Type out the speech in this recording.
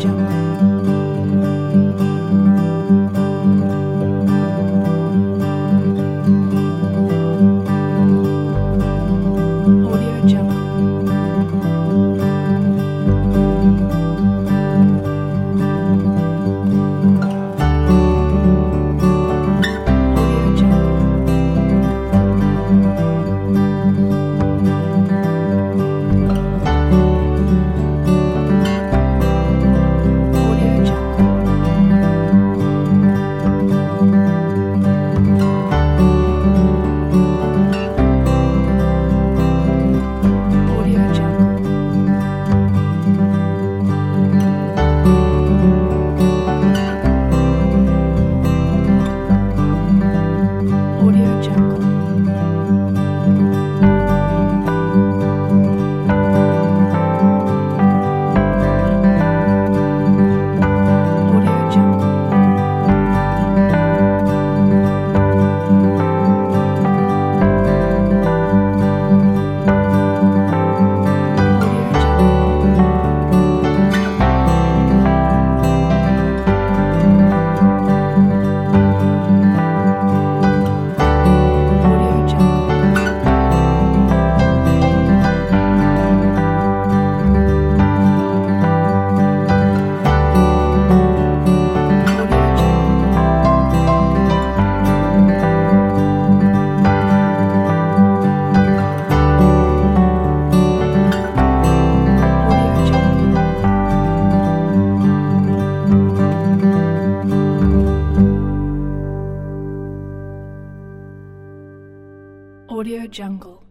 John. Audio Jungle